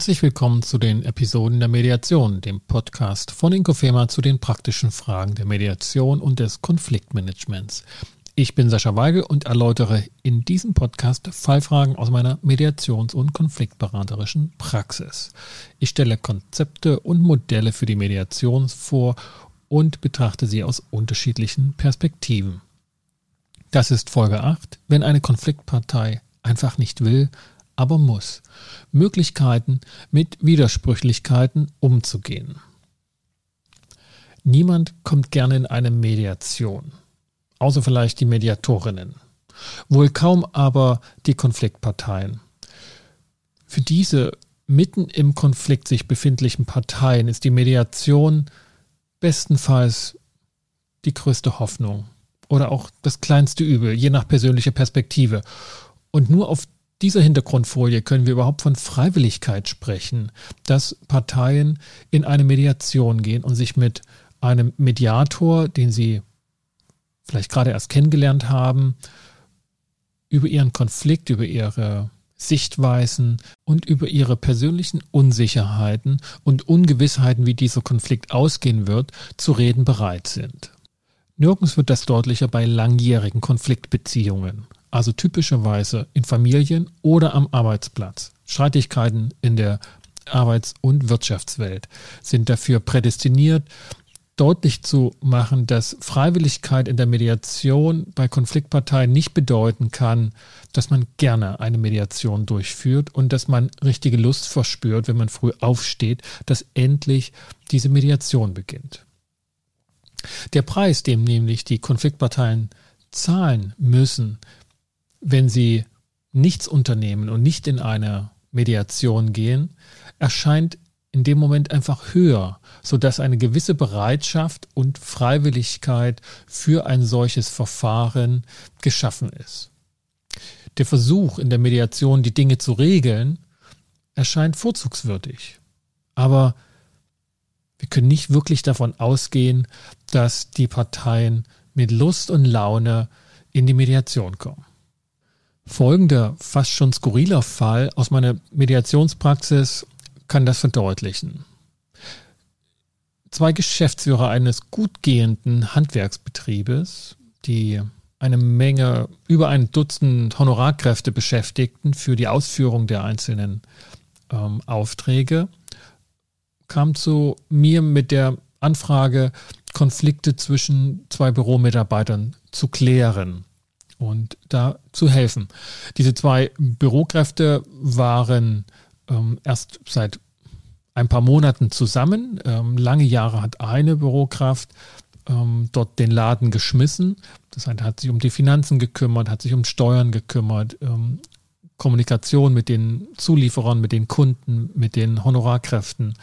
Herzlich willkommen zu den Episoden der Mediation, dem Podcast von Inkofema zu den praktischen Fragen der Mediation und des Konfliktmanagements. Ich bin Sascha Weigel und erläutere in diesem Podcast Fallfragen aus meiner Mediations- und Konfliktberaterischen Praxis. Ich stelle Konzepte und Modelle für die Mediation vor und betrachte sie aus unterschiedlichen Perspektiven. Das ist Folge 8, wenn eine Konfliktpartei einfach nicht will, aber muss. Möglichkeiten, mit Widersprüchlichkeiten umzugehen. Niemand kommt gerne in eine Mediation, außer vielleicht die Mediatorinnen. Wohl kaum aber die Konfliktparteien. Für diese mitten im Konflikt sich befindlichen Parteien ist die Mediation bestenfalls die größte Hoffnung oder auch das kleinste Übel, je nach persönlicher Perspektive. Und nur auf dieser Hintergrundfolie können wir überhaupt von Freiwilligkeit sprechen, dass Parteien in eine Mediation gehen und sich mit einem Mediator, den sie vielleicht gerade erst kennengelernt haben, über ihren Konflikt, über ihre Sichtweisen und über ihre persönlichen Unsicherheiten und Ungewissheiten, wie dieser Konflikt ausgehen wird, zu reden bereit sind. Nirgends wird das deutlicher bei langjährigen Konfliktbeziehungen also typischerweise in Familien oder am Arbeitsplatz. Streitigkeiten in der Arbeits- und Wirtschaftswelt sind dafür prädestiniert, deutlich zu machen, dass Freiwilligkeit in der Mediation bei Konfliktparteien nicht bedeuten kann, dass man gerne eine Mediation durchführt und dass man richtige Lust verspürt, wenn man früh aufsteht, dass endlich diese Mediation beginnt. Der Preis, dem nämlich die Konfliktparteien zahlen müssen, wenn sie nichts unternehmen und nicht in eine Mediation gehen, erscheint in dem Moment einfach höher, sodass eine gewisse Bereitschaft und Freiwilligkeit für ein solches Verfahren geschaffen ist. Der Versuch in der Mediation, die Dinge zu regeln, erscheint vorzugswürdig. Aber wir können nicht wirklich davon ausgehen, dass die Parteien mit Lust und Laune in die Mediation kommen. Folgender fast schon skurriler Fall aus meiner Mediationspraxis kann das verdeutlichen. Zwei Geschäftsführer eines gut gehenden Handwerksbetriebes, die eine Menge, über ein Dutzend Honorarkräfte beschäftigten für die Ausführung der einzelnen ähm, Aufträge, kam zu mir mit der Anfrage, Konflikte zwischen zwei Büromitarbeitern zu klären und da zu helfen. Diese zwei Bürokräfte waren ähm, erst seit ein paar Monaten zusammen. Ähm, lange Jahre hat eine Bürokraft ähm, dort den Laden geschmissen. Das heißt, hat sich um die Finanzen gekümmert, hat sich um Steuern gekümmert, ähm, Kommunikation mit den Zulieferern, mit den Kunden, mit den Honorarkräften,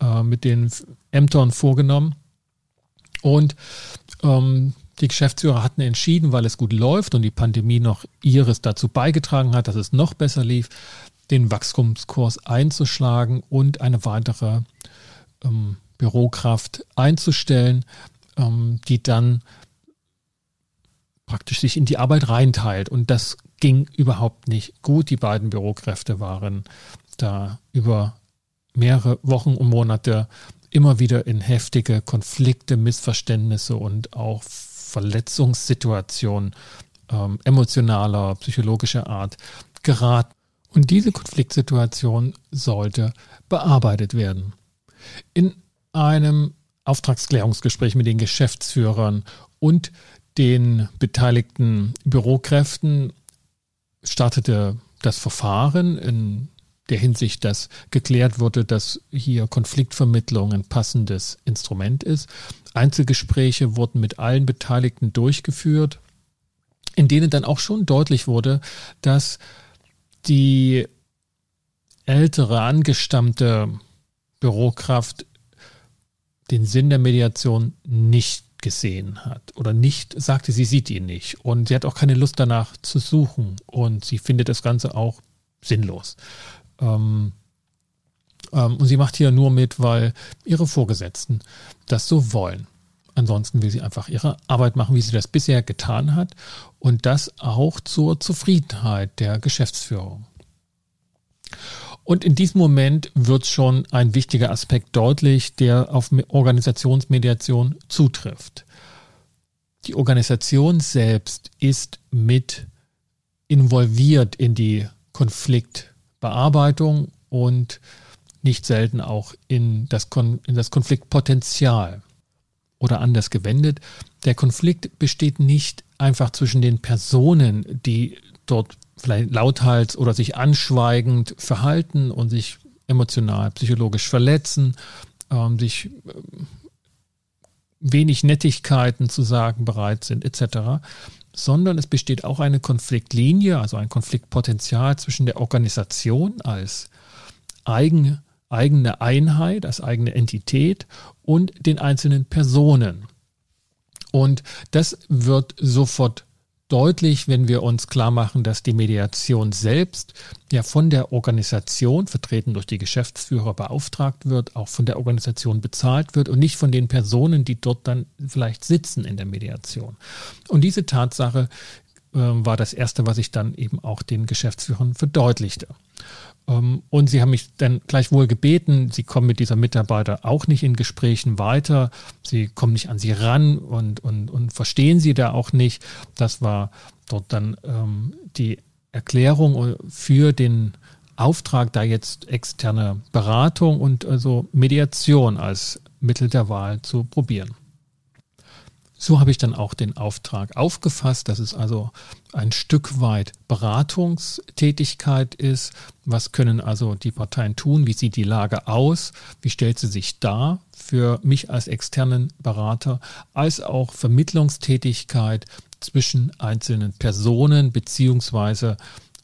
äh, mit den Ämtern vorgenommen. Und ähm, die Geschäftsführer hatten entschieden, weil es gut läuft und die Pandemie noch ihres dazu beigetragen hat, dass es noch besser lief, den Wachstumskurs einzuschlagen und eine weitere ähm, Bürokraft einzustellen, ähm, die dann praktisch sich in die Arbeit reinteilt. Und das ging überhaupt nicht gut. Die beiden Bürokräfte waren da über mehrere Wochen und Monate immer wieder in heftige Konflikte, Missverständnisse und auch Verletzungssituation ähm, emotionaler, psychologischer Art geraten. Und diese Konfliktsituation sollte bearbeitet werden. In einem Auftragsklärungsgespräch mit den Geschäftsführern und den beteiligten Bürokräften startete das Verfahren in der Hinsicht, dass geklärt wurde, dass hier Konfliktvermittlung ein passendes Instrument ist. Einzelgespräche wurden mit allen Beteiligten durchgeführt, in denen dann auch schon deutlich wurde, dass die ältere, angestammte Bürokraft den Sinn der Mediation nicht gesehen hat oder nicht sagte, sie sieht ihn nicht und sie hat auch keine Lust danach zu suchen und sie findet das Ganze auch sinnlos. Ähm, ähm, und sie macht hier nur mit, weil ihre Vorgesetzten das so wollen. Ansonsten will sie einfach ihre Arbeit machen, wie sie das bisher getan hat und das auch zur Zufriedenheit der Geschäftsführung. Und in diesem Moment wird schon ein wichtiger Aspekt deutlich, der auf Organisationsmediation zutrifft. Die Organisation selbst ist mit involviert in die Konfliktbearbeitung und nicht selten auch in das, Kon in das Konfliktpotenzial. Oder anders gewendet, der Konflikt besteht nicht einfach zwischen den Personen, die dort vielleicht lauthals oder sich anschweigend verhalten und sich emotional, psychologisch verletzen, ähm, sich äh, wenig Nettigkeiten zu sagen bereit sind, etc., sondern es besteht auch eine Konfliktlinie, also ein Konfliktpotenzial zwischen der Organisation als eigen, eigene Einheit, als eigene Entität und den einzelnen Personen. Und das wird sofort deutlich, wenn wir uns klar machen, dass die Mediation selbst ja von der Organisation, vertreten durch die Geschäftsführer, beauftragt wird, auch von der Organisation bezahlt wird und nicht von den Personen, die dort dann vielleicht sitzen in der Mediation. Und diese Tatsache war das Erste, was ich dann eben auch den Geschäftsführern verdeutlichte. Ähm, und sie haben mich dann gleichwohl gebeten, sie kommen mit dieser Mitarbeiter auch nicht in Gesprächen weiter, sie kommen nicht an sie ran und, und, und verstehen sie da auch nicht. Das war dort dann ähm, die Erklärung für den Auftrag, da jetzt externe Beratung und also Mediation als Mittel der Wahl zu probieren. So habe ich dann auch den Auftrag aufgefasst, dass es also ein Stück weit Beratungstätigkeit ist. Was können also die Parteien tun? Wie sieht die Lage aus? Wie stellt sie sich dar für mich als externen Berater? Als auch Vermittlungstätigkeit zwischen einzelnen Personen beziehungsweise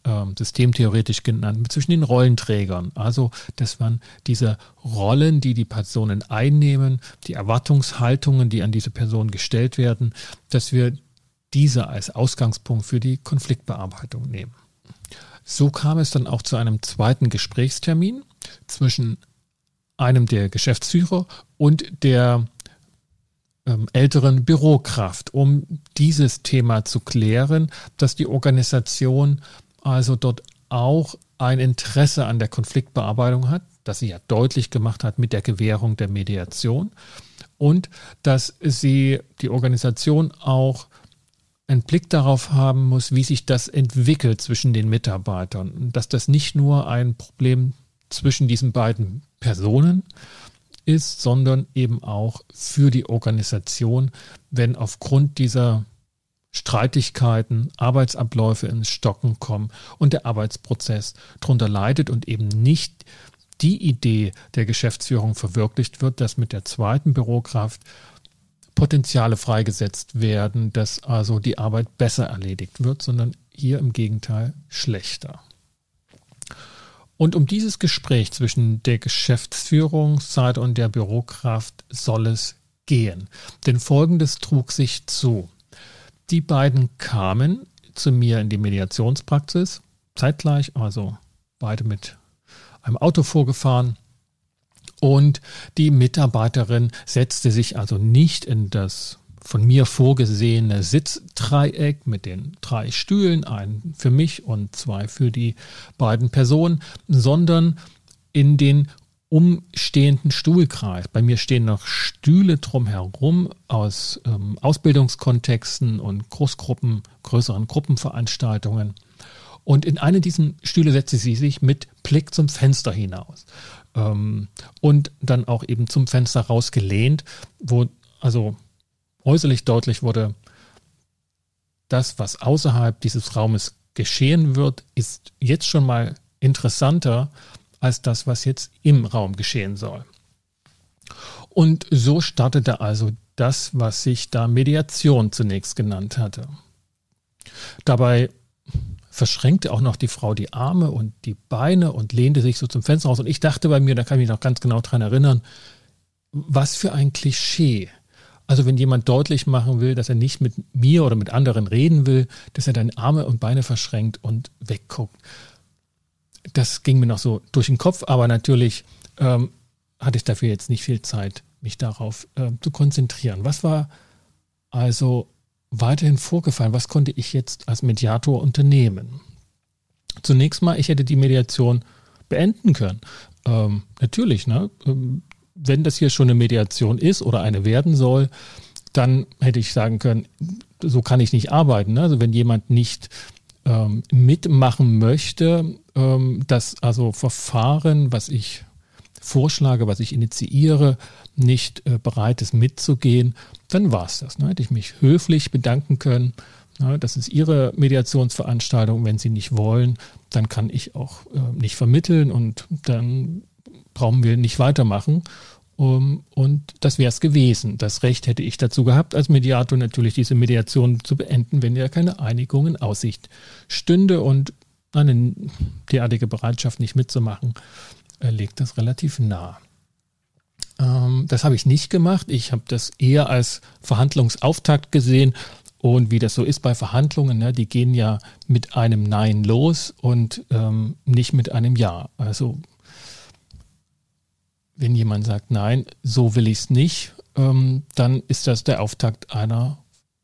ähm, systemtheoretisch genannt, zwischen den Rollenträgern. Also, dass man diese Rollen, die die Personen einnehmen, die Erwartungshaltungen, die an diese Person gestellt werden, dass wir diese als Ausgangspunkt für die Konfliktbearbeitung nehmen. So kam es dann auch zu einem zweiten Gesprächstermin zwischen einem der Geschäftsführer und der ähm, älteren Bürokraft, um dieses Thema zu klären, dass die Organisation also dort auch ein Interesse an der Konfliktbearbeitung hat, das sie ja deutlich gemacht hat mit der Gewährung der Mediation und dass sie die Organisation auch einen Blick darauf haben muss, wie sich das entwickelt zwischen den Mitarbeitern, dass das nicht nur ein Problem zwischen diesen beiden Personen ist, sondern eben auch für die Organisation, wenn aufgrund dieser Streitigkeiten, Arbeitsabläufe ins Stocken kommen und der Arbeitsprozess darunter leidet und eben nicht die Idee der Geschäftsführung verwirklicht wird, dass mit der zweiten Bürokraft Potenziale freigesetzt werden, dass also die Arbeit besser erledigt wird, sondern hier im Gegenteil schlechter. Und um dieses Gespräch zwischen der Geschäftsführungsseite und der Bürokraft soll es gehen. Denn Folgendes trug sich zu. Die beiden kamen zu mir in die Mediationspraxis, zeitgleich, also beide mit einem Auto vorgefahren. Und die Mitarbeiterin setzte sich also nicht in das von mir vorgesehene Sitzdreieck mit den drei Stühlen, einen für mich und zwei für die beiden Personen, sondern in den umstehenden Stuhlkreis. Bei mir stehen noch Stühle drumherum aus ähm, Ausbildungskontexten und Großgruppen, größeren Gruppenveranstaltungen. Und in eine dieser Stühle setzte sie sich mit Blick zum Fenster hinaus. Ähm, und dann auch eben zum Fenster rausgelehnt, wo also äußerlich deutlich wurde, das, was außerhalb dieses Raumes geschehen wird, ist jetzt schon mal interessanter als das, was jetzt im Raum geschehen soll. Und so startete also das, was sich da Mediation zunächst genannt hatte. Dabei verschränkte auch noch die Frau die Arme und die Beine und lehnte sich so zum Fenster raus. Und ich dachte bei mir, da kann ich mich noch ganz genau dran erinnern, was für ein Klischee. Also wenn jemand deutlich machen will, dass er nicht mit mir oder mit anderen reden will, dass er dann Arme und Beine verschränkt und wegguckt das ging mir noch so durch den Kopf, aber natürlich ähm, hatte ich dafür jetzt nicht viel Zeit, mich darauf äh, zu konzentrieren. Was war also weiterhin vorgefallen? Was konnte ich jetzt als Mediator unternehmen? Zunächst mal, ich hätte die Mediation beenden können. Ähm, natürlich, ne? Ähm, wenn das hier schon eine Mediation ist oder eine werden soll, dann hätte ich sagen können, so kann ich nicht arbeiten. Ne? Also wenn jemand nicht ähm, mitmachen möchte, ähm, das also Verfahren, was ich vorschlage, was ich initiiere, nicht äh, bereit ist mitzugehen, dann war es das. Ne? Hätte ich mich höflich bedanken können. Ne? Das ist Ihre Mediationsveranstaltung. Wenn Sie nicht wollen, dann kann ich auch äh, nicht vermitteln und dann brauchen wir nicht weitermachen. Um, und das wäre es gewesen. Das Recht hätte ich dazu gehabt, als Mediator natürlich diese Mediation zu beenden, wenn ja keine Einigung in Aussicht stünde und eine derartige Bereitschaft nicht mitzumachen, äh, legt das relativ nah. Ähm, das habe ich nicht gemacht. Ich habe das eher als Verhandlungsauftakt gesehen. Und wie das so ist bei Verhandlungen, ne, die gehen ja mit einem Nein los und ähm, nicht mit einem Ja. Also wenn jemand sagt, nein, so will ich es nicht, ähm, dann ist das der Auftakt einer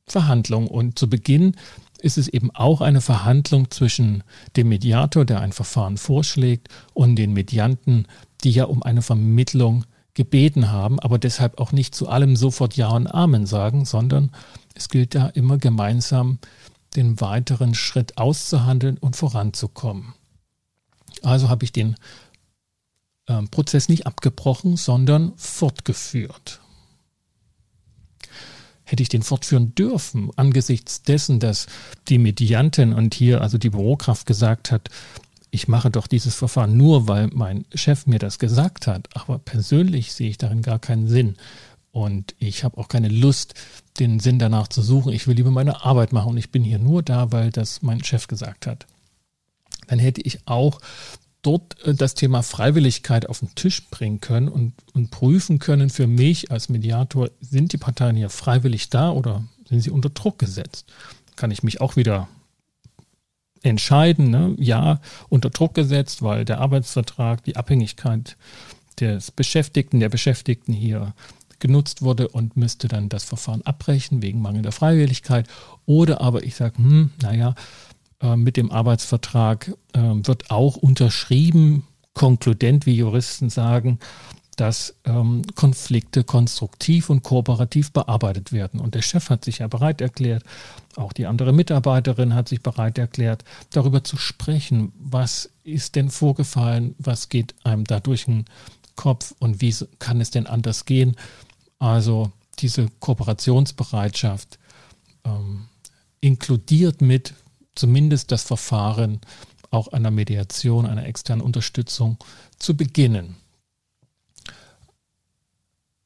Verhandlung. Und zu Beginn ist es eben auch eine Verhandlung zwischen dem Mediator, der ein Verfahren vorschlägt, und den Medianten, die ja um eine Vermittlung gebeten haben, aber deshalb auch nicht zu allem sofort Ja und Amen sagen, sondern es gilt da immer gemeinsam den weiteren Schritt auszuhandeln und voranzukommen. Also habe ich den äh, Prozess nicht abgebrochen, sondern fortgeführt. Hätte ich den fortführen dürfen, angesichts dessen, dass die Mediantin und hier also die Bürokraft gesagt hat, ich mache doch dieses Verfahren nur, weil mein Chef mir das gesagt hat, aber persönlich sehe ich darin gar keinen Sinn. Und ich habe auch keine Lust, den Sinn danach zu suchen. Ich will lieber meine Arbeit machen und ich bin hier nur da, weil das mein Chef gesagt hat. Dann hätte ich auch dort äh, das Thema Freiwilligkeit auf den Tisch bringen können und, und prüfen können für mich als Mediator, sind die Parteien hier freiwillig da oder sind sie unter Druck gesetzt? Kann ich mich auch wieder entscheiden, ne? ja, unter Druck gesetzt, weil der Arbeitsvertrag, die Abhängigkeit des Beschäftigten, der Beschäftigten hier genutzt wurde und müsste dann das Verfahren abbrechen wegen mangelnder Freiwilligkeit. Oder aber ich sage, hm, naja, äh, mit dem Arbeitsvertrag äh, wird auch unterschrieben, konkludent, wie Juristen sagen, dass ähm, Konflikte konstruktiv und kooperativ bearbeitet werden. Und der Chef hat sich ja bereit erklärt, auch die andere Mitarbeiterin hat sich bereit erklärt, darüber zu sprechen, was ist denn vorgefallen, was geht einem da durch den Kopf und wie kann es denn anders gehen. Also diese Kooperationsbereitschaft ähm, inkludiert mit, zumindest das Verfahren auch einer Mediation, einer externen Unterstützung zu beginnen.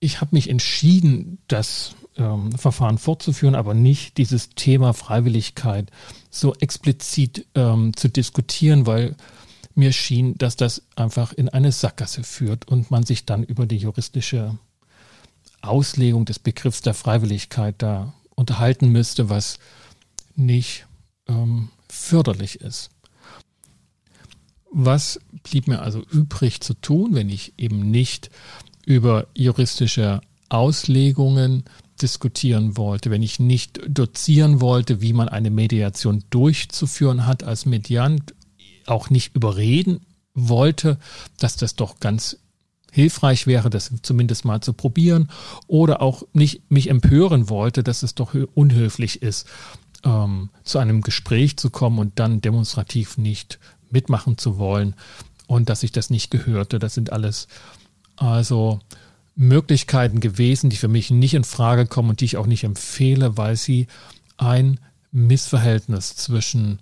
Ich habe mich entschieden, das ähm, Verfahren fortzuführen, aber nicht dieses Thema Freiwilligkeit so explizit ähm, zu diskutieren, weil mir schien, dass das einfach in eine Sackgasse führt und man sich dann über die juristische Auslegung des Begriffs der Freiwilligkeit da unterhalten müsste, was nicht ähm, förderlich ist. Was blieb mir also übrig zu tun, wenn ich eben nicht über juristische Auslegungen diskutieren wollte, wenn ich nicht dozieren wollte, wie man eine Mediation durchzuführen hat als Mediant, auch nicht überreden wollte, dass das doch ganz hilfreich wäre, das zumindest mal zu probieren oder auch nicht mich empören wollte, dass es doch unhöflich ist, ähm, zu einem Gespräch zu kommen und dann demonstrativ nicht mitmachen zu wollen und dass ich das nicht gehörte. Das sind alles also Möglichkeiten gewesen, die für mich nicht in Frage kommen und die ich auch nicht empfehle, weil sie ein Missverhältnis zwischen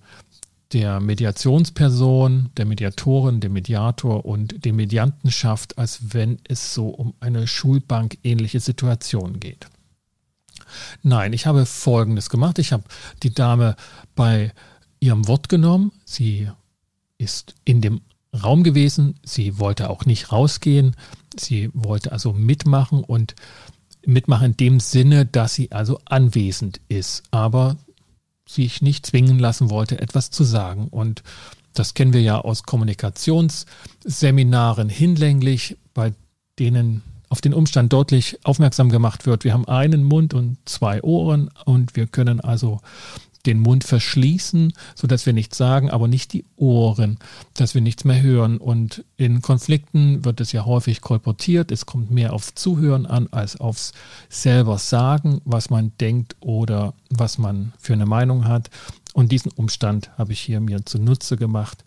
der Mediationsperson, der Mediatorin, dem Mediator und dem Medianten schafft, als wenn es so um eine Schulbank ähnliche Situation geht. Nein, ich habe Folgendes gemacht. Ich habe die Dame bei ihrem Wort genommen. Sie ist in dem Raum gewesen. Sie wollte auch nicht rausgehen. Sie wollte also mitmachen und mitmachen in dem Sinne, dass sie also anwesend ist. Aber sich nicht zwingen lassen wollte, etwas zu sagen. Und das kennen wir ja aus Kommunikationsseminaren hinlänglich, bei denen auf den Umstand deutlich aufmerksam gemacht wird. Wir haben einen Mund und zwei Ohren und wir können also den Mund verschließen, sodass wir nichts sagen, aber nicht die Ohren, dass wir nichts mehr hören. Und in Konflikten wird es ja häufig kolportiert. Es kommt mehr aufs Zuhören an als aufs selber sagen, was man denkt oder was man für eine Meinung hat. Und diesen Umstand habe ich hier mir zunutze gemacht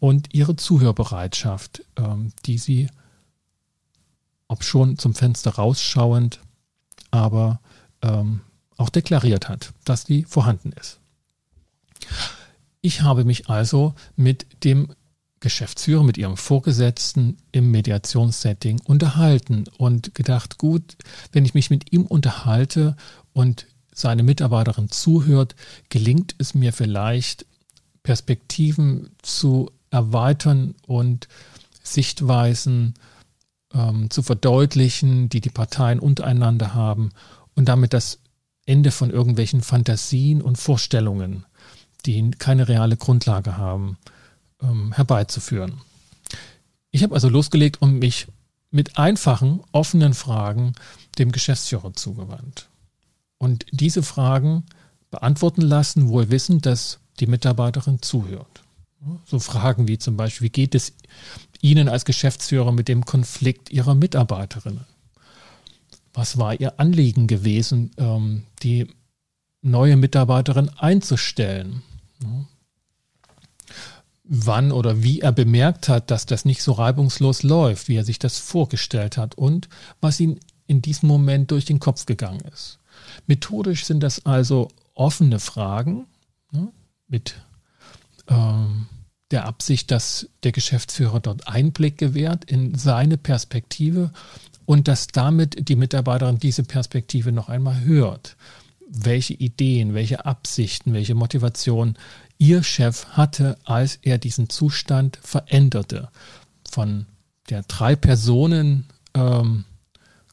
und ihre Zuhörbereitschaft, ähm, die sie, ob schon zum Fenster rausschauend, aber ähm, auch deklariert hat, dass die vorhanden ist. Ich habe mich also mit dem Geschäftsführer, mit ihrem Vorgesetzten im Mediationssetting unterhalten und gedacht, gut, wenn ich mich mit ihm unterhalte und seine Mitarbeiterin zuhört, gelingt es mir vielleicht, Perspektiven zu erweitern und Sichtweisen ähm, zu verdeutlichen, die die Parteien untereinander haben und damit das Ende von irgendwelchen Fantasien und Vorstellungen, die keine reale Grundlage haben, ähm, herbeizuführen. Ich habe also losgelegt und mich mit einfachen, offenen Fragen dem Geschäftsführer zugewandt. Und diese Fragen beantworten lassen, wohl wissend, dass die Mitarbeiterin zuhört. So Fragen wie zum Beispiel, wie geht es Ihnen als Geschäftsführer mit dem Konflikt Ihrer Mitarbeiterinnen? Was war Ihr Anliegen gewesen, ähm, die neue Mitarbeiterin einzustellen? Wann oder wie er bemerkt hat, dass das nicht so reibungslos läuft, wie er sich das vorgestellt hat und was ihm in diesem Moment durch den Kopf gegangen ist. Methodisch sind das also offene Fragen ne, mit ähm, der Absicht, dass der Geschäftsführer dort Einblick gewährt in seine Perspektive und dass damit die Mitarbeiterin diese Perspektive noch einmal hört. Welche Ideen, welche Absichten, welche Motivation ihr Chef hatte, als er diesen Zustand veränderte. Von der drei Personen ähm,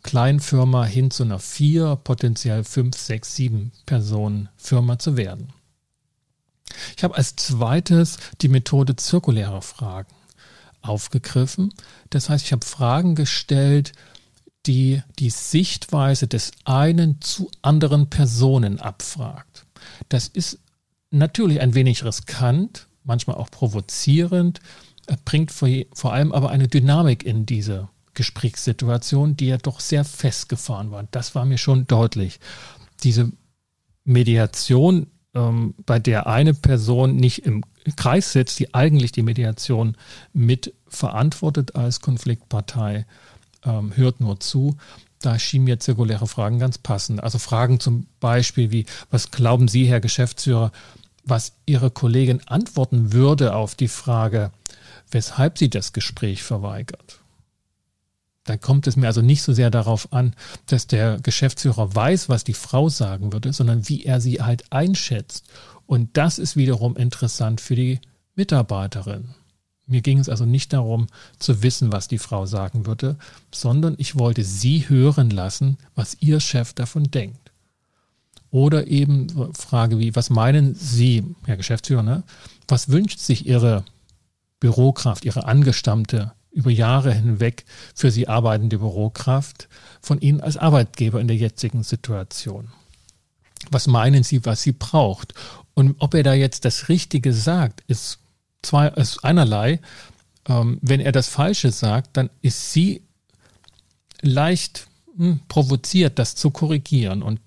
Kleinfirma hin zu einer vier, potenziell fünf, sechs, sieben Personen Firma zu werden. Ich habe als zweites die Methode zirkuläre Fragen aufgegriffen. Das heißt, ich habe Fragen gestellt, die die Sichtweise des einen zu anderen Personen abfragt. Das ist natürlich ein wenig riskant, manchmal auch provozierend, bringt vor, allem aber eine Dynamik in diese Gesprächssituation, die ja doch sehr festgefahren war. Das war mir schon deutlich. Diese Mediation, ähm, bei der eine Person nicht im Kreis sitzt, die eigentlich die Mediation mit verantwortet als Konfliktpartei, ähm, hört nur zu. Da schienen mir zirkuläre Fragen ganz passend. Also Fragen zum Beispiel wie, was glauben Sie, Herr Geschäftsführer, was Ihre Kollegin antworten würde auf die Frage, weshalb sie das Gespräch verweigert? Da kommt es mir also nicht so sehr darauf an, dass der Geschäftsführer weiß, was die Frau sagen würde, sondern wie er sie halt einschätzt. Und das ist wiederum interessant für die Mitarbeiterin. Mir ging es also nicht darum zu wissen, was die Frau sagen würde, sondern ich wollte sie hören lassen, was ihr Chef davon denkt. Oder eben Frage wie, was meinen Sie, Herr Geschäftsführer, ne? was wünscht sich Ihre Bürokraft, Ihre angestammte über Jahre hinweg für sie arbeitende Bürokraft von Ihnen als Arbeitgeber in der jetzigen Situation? Was meinen Sie, was sie braucht? Und ob er da jetzt das Richtige sagt, ist, zwei, ist einerlei. Ähm, wenn er das Falsche sagt, dann ist sie leicht hm, provoziert, das zu korrigieren. Und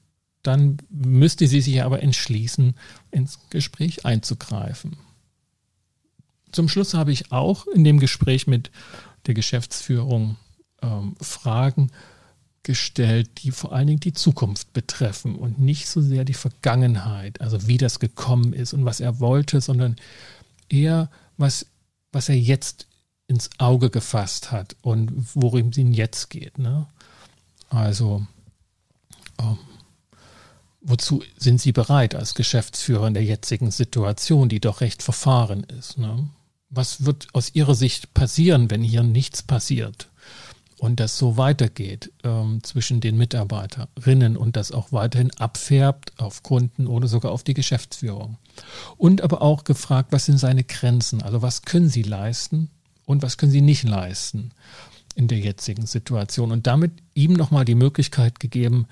dann müsste sie sich aber entschließen, ins Gespräch einzugreifen. Zum Schluss habe ich auch in dem Gespräch mit der Geschäftsführung ähm, Fragen gestellt, die vor allen Dingen die Zukunft betreffen und nicht so sehr die Vergangenheit, also wie das gekommen ist und was er wollte, sondern eher, was, was er jetzt ins Auge gefasst hat und worum es ihm jetzt geht. Ne? Also, ähm, wozu sind Sie bereit als Geschäftsführer in der jetzigen Situation, die doch recht verfahren ist? Ne? Was wird aus Ihrer Sicht passieren, wenn hier nichts passiert und das so weitergeht ähm, zwischen den Mitarbeiterinnen und das auch weiterhin abfärbt auf Kunden oder sogar auf die Geschäftsführung. Und aber auch gefragt, was sind seine Grenzen? Also was können Sie leisten und was können Sie nicht leisten in der jetzigen Situation? Und damit ihm nochmal die Möglichkeit gegeben,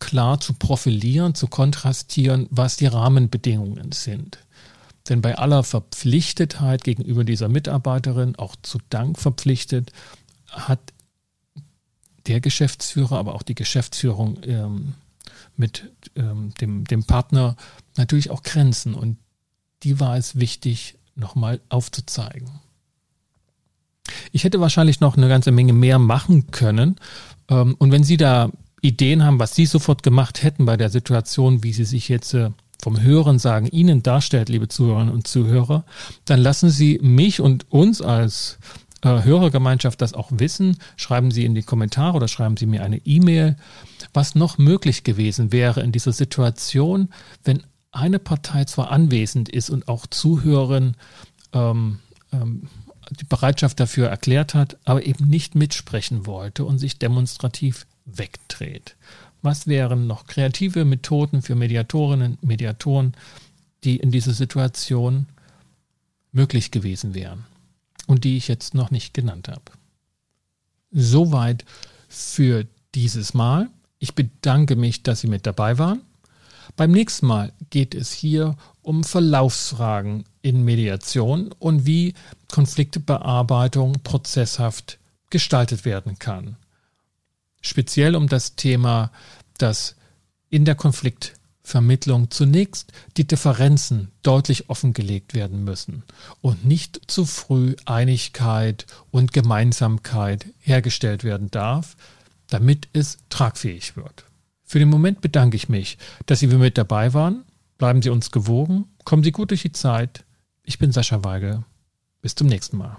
klar zu profilieren, zu kontrastieren, was die Rahmenbedingungen sind. Denn bei aller Verpflichtetheit gegenüber dieser Mitarbeiterin, auch zu Dank verpflichtet, hat der Geschäftsführer, aber auch die Geschäftsführung ähm, mit ähm, dem, dem Partner natürlich auch Grenzen. Und die war es wichtig, nochmal aufzuzeigen. Ich hätte wahrscheinlich noch eine ganze Menge mehr machen können. Ähm, und wenn Sie da Ideen haben, was Sie sofort gemacht hätten bei der Situation, wie sie sich jetzt äh, vom Hören sagen Ihnen darstellt, liebe Zuhörerinnen und Zuhörer, dann lassen Sie mich und uns als äh, Hörergemeinschaft das auch wissen. Schreiben Sie in die Kommentare oder schreiben Sie mir eine E-Mail, was noch möglich gewesen wäre in dieser Situation, wenn eine Partei zwar anwesend ist und auch Zuhören ähm, ähm, die Bereitschaft dafür erklärt hat, aber eben nicht mitsprechen wollte und sich demonstrativ wegdreht. Was wären noch kreative Methoden für Mediatorinnen und Mediatoren, die in dieser Situation möglich gewesen wären und die ich jetzt noch nicht genannt habe? Soweit für dieses Mal. Ich bedanke mich, dass Sie mit dabei waren. Beim nächsten Mal geht es hier um Verlaufsfragen in Mediation und wie Konfliktbearbeitung prozesshaft gestaltet werden kann. Speziell um das Thema, dass in der Konfliktvermittlung zunächst die Differenzen deutlich offengelegt werden müssen und nicht zu früh Einigkeit und Gemeinsamkeit hergestellt werden darf, damit es tragfähig wird. Für den Moment bedanke ich mich, dass Sie mit dabei waren. Bleiben Sie uns gewogen. Kommen Sie gut durch die Zeit. Ich bin Sascha Weigel. Bis zum nächsten Mal.